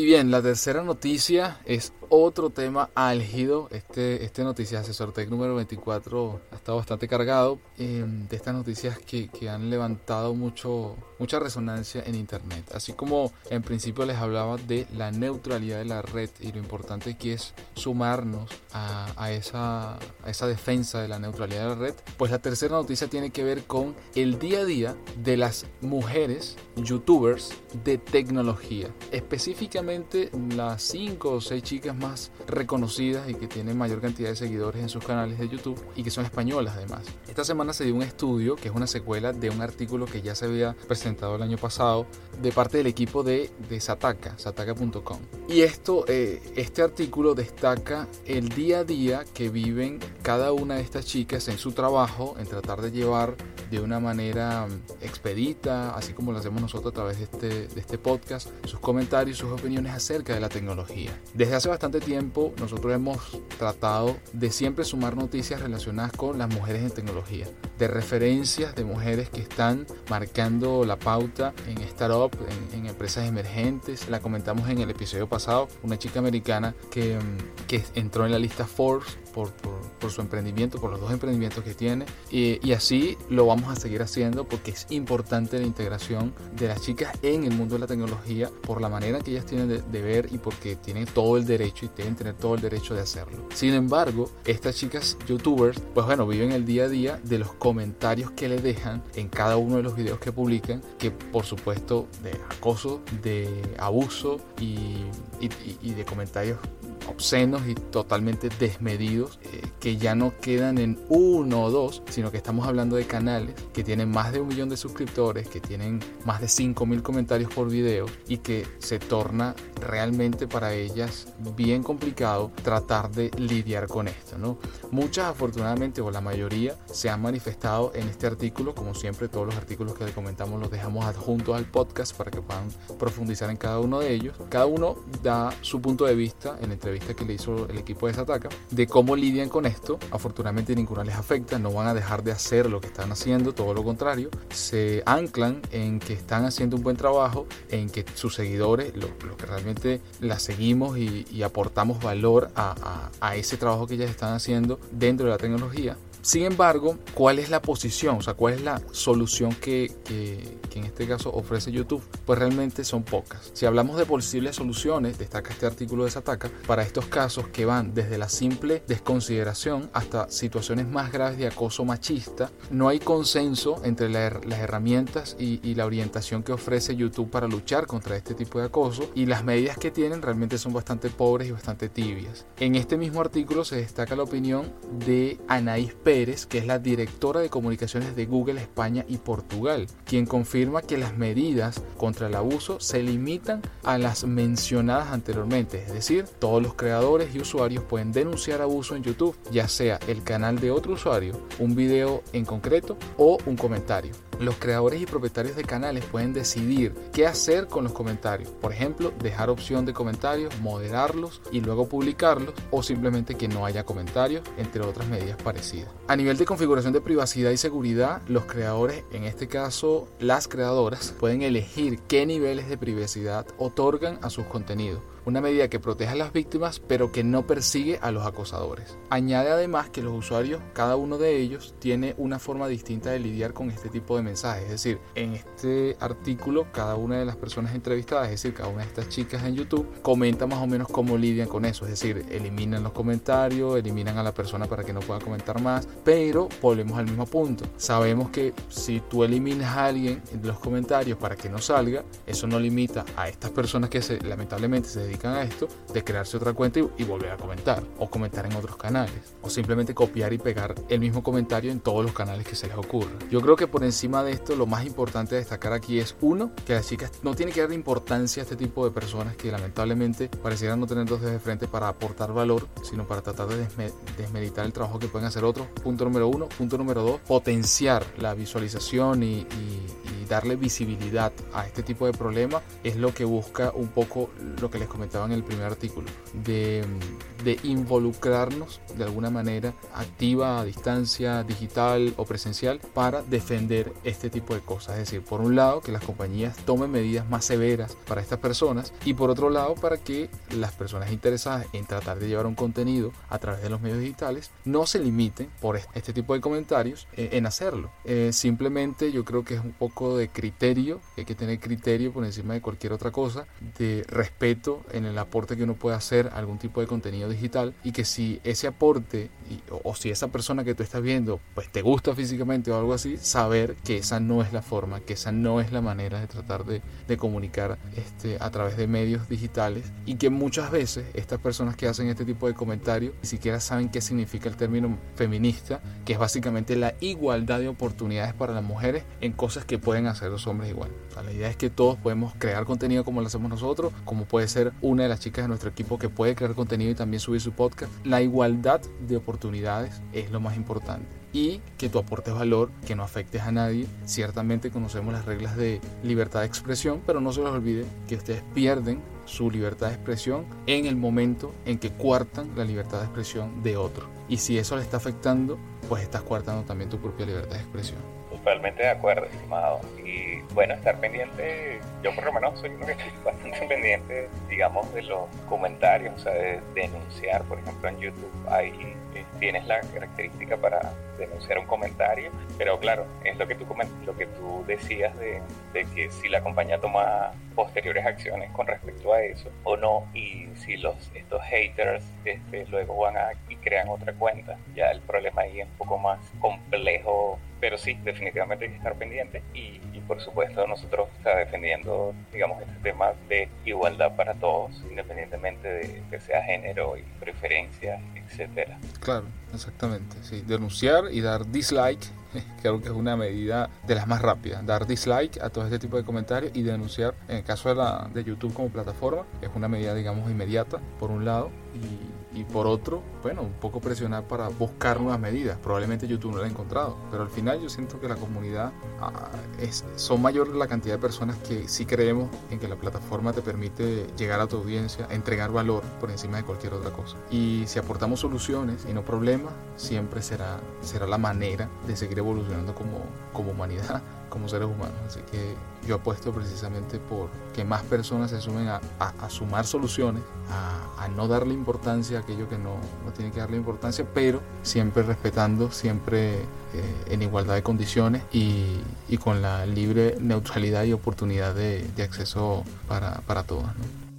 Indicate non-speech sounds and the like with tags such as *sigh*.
Y bien, la tercera noticia es otro tema álgido. Este, este noticias Asesor Tech número 24 ha estado bastante cargado eh, de estas noticias que, que, han levantado mucho, mucha resonancia en Internet. Así como en principio les hablaba de la neutralidad de la red y lo importante que es sumarnos a, a, esa, a esa defensa de la neutralidad de la red, pues la tercera noticia tiene que ver con el día a día de las mujeres youtubers de tecnología. Específicamente las 5 o 6 chicas más reconocidas y que tienen mayor cantidad de seguidores en sus canales de YouTube y que son españolas además. Esta semana se dio un estudio que es una secuela de un artículo que ya se había presentado el año pasado de parte del equipo de, de Sataka, sataka.com. Y esto, eh, este artículo destaca el día a día que viven cada una de estas chicas en su trabajo, en tratar de llevar de una manera expedita, así como lo hacemos nosotros a través de este, de este podcast, sus comentarios, sus opiniones acerca de la tecnología. Desde hace bastante tiempo nosotros hemos tratado de siempre sumar noticias relacionadas con las mujeres en tecnología, de referencias de mujeres que están marcando la pauta en startup, en, en empresas emergentes. La comentamos en el episodio pasado, una chica americana que, que entró en la lista Forbes por, por, por, su emprendimiento, por los dos emprendimientos que tiene. Y, y, así lo vamos a seguir haciendo porque es importante la integración de las chicas en el mundo de la tecnología por la manera que ellas tienen de, ver y porque tienen todo el derecho y deben tener todo el derecho de hacerlo. Sin embargo, estas chicas youtubers, pues bueno, viven el día a día de los comentarios que le dejan en cada uno de los videos que publican, que por supuesto de acoso, de abuso y, y de comentarios obscenos y totalmente desmedidos eh, que ya no quedan en uno o dos, sino que estamos hablando de canales que tienen más de un millón de suscriptores, que tienen más de 5 mil comentarios por video y que se torna realmente para ellas bien complicado tratar de lidiar con esto. ¿no? Muchas afortunadamente o la mayoría se han manifestado en este artículo, como siempre todos los artículos que le comentamos los dejamos adjuntos al podcast para que puedan profundizar en cada uno de ellos. Cada uno da su punto de vista en entrevista que le hizo el equipo de Sataka de cómo lidian con esto. Afortunadamente ninguna les afecta, no van a dejar de hacer lo que están haciendo, todo lo contrario. Se anclan en que están haciendo un buen trabajo, en que sus seguidores, lo, que realmente las seguimos y, y aportamos valor a, a, a ese trabajo que ellas están haciendo dentro de la tecnología, sin embargo, ¿cuál es la posición? O sea, ¿cuál es la solución que, que, en este caso ofrece YouTube? Pues realmente son pocas. Si hablamos de posibles soluciones, destaca este artículo de Sataka, para estos casos que van desde la simple desconsideración hasta situaciones más graves de acoso machista, no hay consenso entre la, las herramientas y, y la orientación que ofrece YouTube para luchar contra este tipo de acoso y las medidas que tienen realmente son bastante pobres y bastante tibias. En este mismo artículo se destaca la opinión de Anaís Pérez, Pérez, que es la directora de comunicaciones de Google España y Portugal, quien confirma que las medidas contra el abuso se limitan a las mencionadas anteriormente, es decir, todos los creadores y usuarios pueden denunciar abuso en YouTube, ya sea el canal de otro usuario, un video en concreto o un comentario. Los creadores y propietarios de canales pueden decidir qué hacer con los comentarios. Por ejemplo, dejar opción de comentarios, moderarlos y luego publicarlos o simplemente que no haya comentarios, entre otras medidas parecidas. A nivel de configuración de privacidad y seguridad, los creadores, en este caso las creadoras, pueden elegir qué niveles de privacidad otorgan a sus contenidos una medida que protege a las víctimas pero que no persigue a los acosadores. Añade además que los usuarios, cada uno de ellos, tiene una forma distinta de lidiar con este tipo de mensajes. Es decir, en este artículo, cada una de las personas entrevistadas, es decir, cada una de estas chicas en YouTube, comenta más o menos cómo lidian con eso. Es decir, eliminan los comentarios, eliminan a la persona para que no pueda comentar más, pero volvemos al mismo punto. Sabemos que si tú eliminas a alguien en los comentarios para que no salga, eso no limita a estas personas que se, lamentablemente se dedican a esto de crearse otra cuenta y, volver a comentar o comentar en otros canales o simplemente copiar y pegar el mismo comentario en todos los canales que se les ocurra. Yo creo que por encima de esto lo más importante a destacar aquí es uno, que las chicas no tienen que dar importancia a este tipo de personas que lamentablemente parecieran no tener dos de frente para aportar valor, sino para tratar de desme desmeditar el trabajo que pueden hacer otros. Punto número uno. Punto número dos, potenciar la visualización y darle visibilidad a este tipo de problema es lo que busca un poco lo que les comentaba en el primer artículo, de, de involucrarnos de alguna manera activa, a distancia, digital o presencial para defender este tipo de cosas. Es decir, por un lado, que las compañías tomen medidas más severas para estas personas y por otro lado, para que las personas interesadas en tratar de llevar un contenido a través de los medios digitales no se limiten por este tipo de comentarios eh, en hacerlo. Eh, simplemente yo creo que es un poco de criterio, hay que tener criterio por encima de cualquier otra cosa, de respeto en el aporte que uno puede hacer a algún tipo de contenido digital y que si ese aporte o, si esa persona que tú estás viendo pues te gusta físicamente o algo así, saber que esa no es la forma, que esa no es la manera de tratar de, de comunicar este, a través de medios digitales y que muchas veces estas personas que hacen este tipo de comentarios ni siquiera saben qué significa el término feminista, que es básicamente la igualdad de oportunidades para las mujeres en cosas que pueden hacer los hombres igual. la idea es que todos podemos crear contenido como lo hacemos nosotros, como puede ser una de las chicas de nuestro equipo que puede crear contenido y también subir su podcast. La igualdad de oportunidades es lo más importante y que tú aportes valor, que no afectes a nadie. Ciertamente conocemos las reglas de libertad de expresión, pero no se les olvide que ustedes pierden su libertad de expresión en el momento en que cuartan la libertad de expresión de otro. Y si eso le está afectando, pues estás cuartando también tu propia libertad de expresión. Totalmente de acuerdo, estimado. Y bueno, estar pendiente, yo por lo menos soy uno que estoy bastante pendiente, digamos, de los comentarios, o sea, de denunciar, por ejemplo, en YouTube hay tienes la característica para denunciar un comentario, pero claro, es lo que tú, lo que tú decías de, de, que si la compañía toma posteriores acciones con respecto a eso o no, y si los estos haters este, luego van a y crean otra cuenta, ya el problema ahí es un poco más complejo pero sí, definitivamente hay que estar pendiente y, por supuesto nosotros está defendiendo, digamos, este tema de igualdad para todos, independientemente de que sea género y preferencias, etcétera. Claro, exactamente, sí, denunciar y dar dislike *laughs* creo que es una medida de las más rápidas. Dar dislike a todo este tipo de comentarios y denunciar, en el caso de, la, de YouTube como plataforma, es una medida, digamos, inmediata, por un lado, y, y, por otro, bueno, un poco presionar para buscar nuevas medidas. Probablemente YouTube no la ha encontrado, pero al final yo siento que la comunidad ah, es, son mayor la cantidad de personas que sí creemos en que la plataforma te permite llegar a tu audiencia, entregar valor por encima de cualquier otra cosa. Y si aportamos soluciones y no problemas, siempre será, será la manera de seguir evolucionando como, como humanidad, *laughs* como seres humanos. Así que yo apuesto precisamente por que más personas se sumen a, a, sumar soluciones, a, no darle importancia a aquello que no, no tiene que darle importancia, pero siempre respetando, siempre eh, en igualdad de condiciones y, y, con la libre neutralidad y oportunidad de, de acceso para, para todos. ¿no?